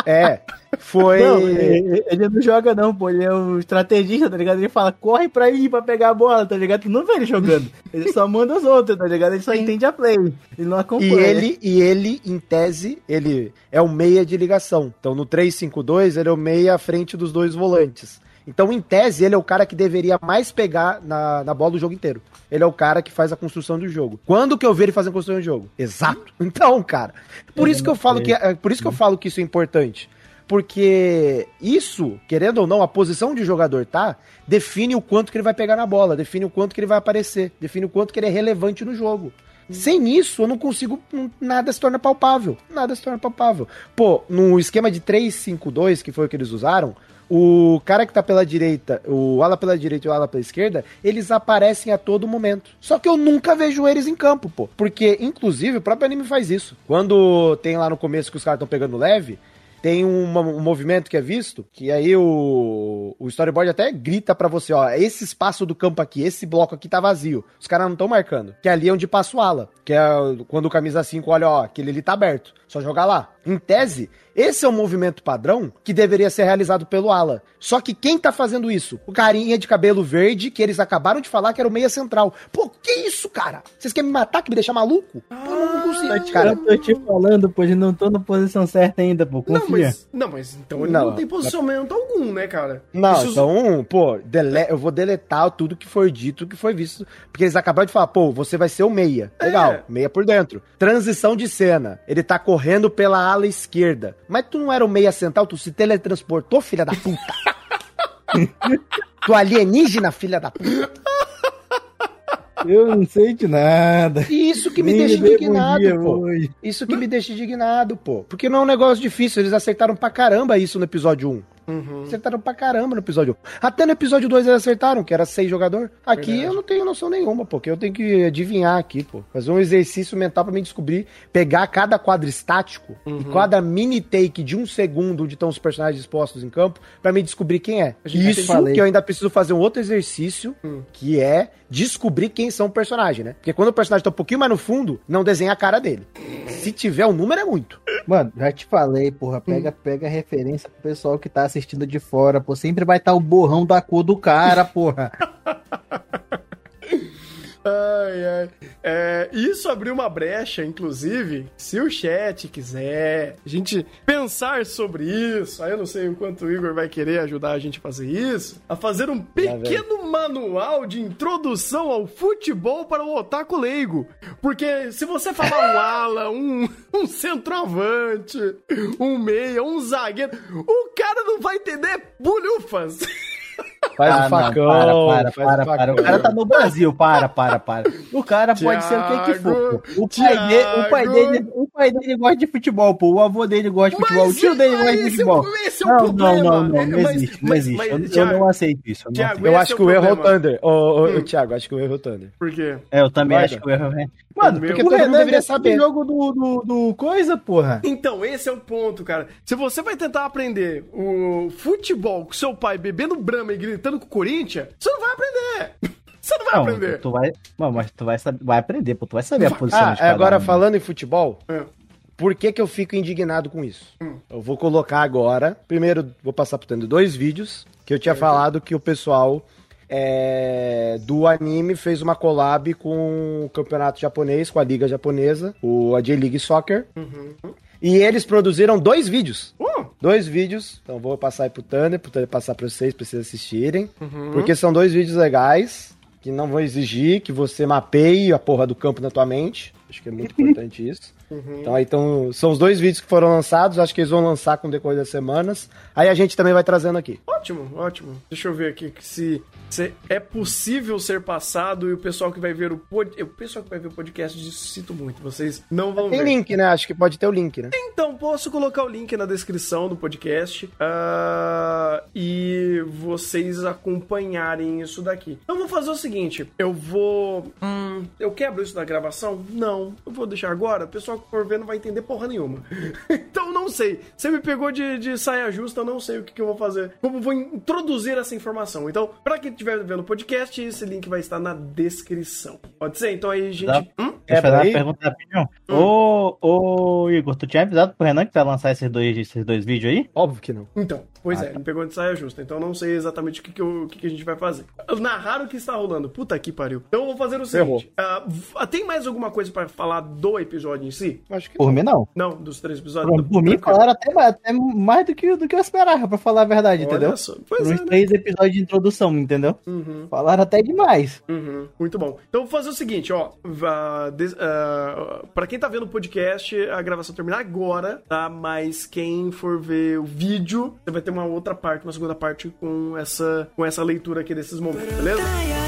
É. Foi. Não, ele, ele, não joga, não, pô. Ele é o estrategista, tá ligado? Ele fala, corre pra ir pra pegar a bola, tá ligado? Tu não vê ele jogando. Ele só manda os outros, tá ligado? Ele só entende a play. Ele não acompanha. E ele, e ele, em tese, ele é o meia de ligação. Então no 3-5-2, ele é o meia à frente dos dois volantes. Então, em tese, ele é o cara que deveria mais pegar na, na bola do jogo inteiro. Ele é o cara que faz a construção do jogo. Quando que eu vi ele fazendo a construção do jogo? Exato. Então, cara, por isso que eu falo que é, por isso que eu falo que isso é importante. Porque isso, querendo ou não, a posição de o jogador tá, define o quanto que ele vai pegar na bola, define o quanto que ele vai aparecer, define o quanto que ele é relevante no jogo. Sem isso, eu não consigo. Nada se torna palpável. Nada se torna palpável. Pô, no esquema de 3-5-2, que foi o que eles usaram, o cara que tá pela direita, o ala pela direita e o ala pela esquerda, eles aparecem a todo momento. Só que eu nunca vejo eles em campo, pô. Porque, inclusive, o próprio anime faz isso. Quando tem lá no começo que os caras estão pegando leve, tem um, um, movimento que é visto, que aí o, o storyboard até grita para você, ó, esse espaço do campo aqui, esse bloco aqui tá vazio. Os caras não estão marcando. Que é ali é onde passa o ala. Que é quando o camisa 5 olha, ó, aquele ali tá aberto. Só jogar lá. Em tese, esse é o movimento padrão que deveria ser realizado pelo ala. Só que quem tá fazendo isso? O carinha de cabelo verde, que eles acabaram de falar que era o meia central. Pô, que isso, cara? Vocês querem me matar, que me deixar maluco? Pô, não, consigo, cara. Eu tô te falando, pô, de não tô na posição certa ainda, pô. Confia. Não, mas, não, mas então ele não, não tem posicionamento algum, né, cara? Não, isso... então, pô, dele... eu vou deletar tudo que foi dito, que foi visto. Porque eles acabaram de falar, pô, você vai ser o meia. Legal, é. meia por dentro. Transição de cena. Ele tá correndo correndo pela ala esquerda. Mas tu não era o meia central, tu se teletransportou, filha da puta. tu alienígena, filha da puta. Eu não sei de nada. Isso que me deixa indignado, pô. Hoje. Isso que me deixa indignado, pô. Porque não é um negócio difícil, eles acertaram pra caramba isso no episódio 1. Uhum. Acertaram pra caramba no episódio 1. Até no episódio 2 eles acertaram, que era seis jogador. Aqui Verdade. eu não tenho noção nenhuma, porque eu tenho que adivinhar aqui, pô. Fazer um exercício mental para me descobrir, pegar cada quadro estático uhum. e cada mini take de um segundo onde estão os personagens expostos em campo, para me descobrir quem é. Isso que eu ainda preciso fazer um outro exercício, hum. que é descobrir quem são o personagem, né? Porque quando o personagem tá um pouquinho mais no fundo, não desenha a cara dele. Se tiver o um número, é muito. Mano, já te falei, porra, pega, hum. pega referência pro pessoal que tá assistindo de fora, pô. Sempre vai estar tá o borrão da cor do cara, porra. Ai, ai. É, isso abriu uma brecha, inclusive, se o chat quiser a gente pensar sobre isso, aí eu não sei o quanto o Igor vai querer ajudar a gente a fazer isso, a fazer um pequeno manual de introdução ao futebol para o otaku leigo. Porque se você falar um ala, um, um centroavante, um meia, um zagueiro, o cara não vai entender bulhufas. Faz ah, o facão. Não, para, para, para, para. O cara tá no Brasil, para, para, para. O cara Thiago, pode ser o que, que for. O pai, de, o, pai dele, o pai dele gosta de futebol, pô. O avô dele gosta de futebol. Mas, o tio dele gosta de futebol. Esse é o não, problema. Não, não, não, não existe, mas, não existe. Mas, eu, Thiago, eu, não aceito isso. Eu, Thiago, eu acho que o erro é o Thunder. Ô, ô, hum. Thiago, acho que o erro é o Thunder. Por quê? É, eu também Guarda. acho que o erro é Mano, porque o todo Renan mundo deveria saber. jogo do, do, do, coisa, porra. Então, esse é o ponto, cara. Se você vai tentar aprender o futebol com seu pai bebendo brama e gritando com o Corinthians, você não vai aprender. Você não vai não, aprender. Tu vai, mas tu vai, vai aprender, pô. Tu vai saber a posição ah, de cada Agora, um. falando em futebol, é. por que que eu fico indignado com isso? Hum. Eu vou colocar agora, primeiro vou passar por tendo dois vídeos, que eu tinha é. falado que o pessoal é, do anime fez uma collab com o campeonato japonês, com a liga japonesa, o a J-League Soccer. Uhum. E eles produziram dois vídeos. Dois vídeos. Então vou passar aí pro Thunder, pro Thunder passar pra vocês, pra vocês assistirem. Uhum. Porque são dois vídeos legais, que não vão exigir que você mapeie a porra do campo na tua mente. Acho que é muito importante isso. Uhum. Então, então, são os dois vídeos que foram lançados, acho que eles vão lançar com o decorrer das semanas. Aí a gente também vai trazendo aqui. Ótimo, ótimo. Deixa eu ver aqui se, se é possível ser passado e o pessoal que vai ver o pod... o pessoal que vai ver o podcast sinto muito, vocês não vão Tem ver. Tem link, né? Acho que pode ter o link, né? Então, posso colocar o link na descrição do podcast uh, e vocês acompanharem isso daqui. Eu vou fazer o seguinte, eu vou... Hum, eu quebro isso na gravação? Não. Eu vou deixar agora, o pessoal for ver não vai entender porra nenhuma. então não sei. Você me pegou de, de saia justa, eu não sei o que, que eu vou fazer. Como vou introduzir essa informação. Então, pra quem estiver vendo o podcast, esse link vai estar na descrição. Pode ser? Então aí, gente. Dá, hum? Deixa eu fazer uma pergunta rapidinho. Hum. Ô, ô, Igor, tu tinha avisado pro Renan que vai lançar esses dois, esses dois vídeos aí? Óbvio que não. Então, pois ah, é, tá. me pegou de saia justa. Então não sei exatamente o que, que, eu, o que, que a gente vai fazer. Narrar o que está rolando. Puta que pariu. Então eu vou fazer o seguinte. Uh, tem mais alguma coisa para falar do episódio em si? Acho que Por não. mim, não. Não, dos três episódios. Por, por mim, falaram até, até mais do que, do que eu esperava, pra falar a verdade, Olha entendeu? Só. Pois Por é, né? três episódios de introdução, entendeu? Uhum. Falaram até demais. Uhum. Muito bom. Então vou fazer o seguinte, ó. Uh, des, uh, pra quem tá vendo o podcast, a gravação termina agora, tá? Mas quem for ver o vídeo, você vai ter uma outra parte, uma segunda parte com essa, com essa leitura aqui desses momentos, beleza?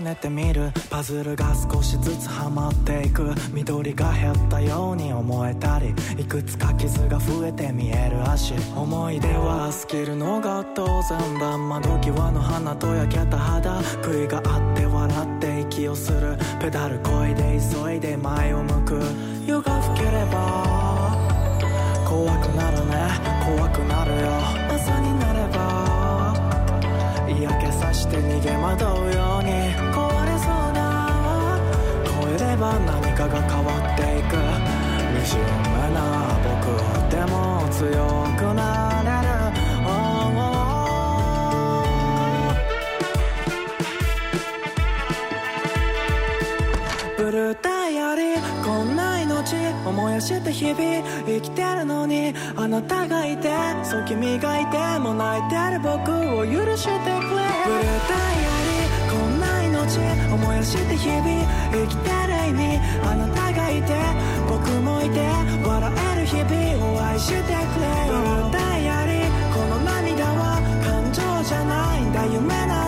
ねてみるパズルが少しずつはまっていく。緑が減ったように思えたりいくつか傷が増えて見える足。思い出は尽きるのが当然だ窓際の花と焼けた肌悔いがあって笑って息をする。ペダルこいで急いで前を向く。夜が更ければ怖くなるね。怖くなるよ。朝になれば嫌気さして逃げ惑うよ。うにば何かが変わっていく。惨めな僕でも強くなれるブルーダイアリーこんな命思い出して日々生きてるのにあなたがいてそう君がいても泣いてる僕を許してくれブルーダイアして日々生きてる意味あなたがいて僕もいて笑える日々を愛してくれ。よダイアリーこの涙は感情じゃないんだ。夢な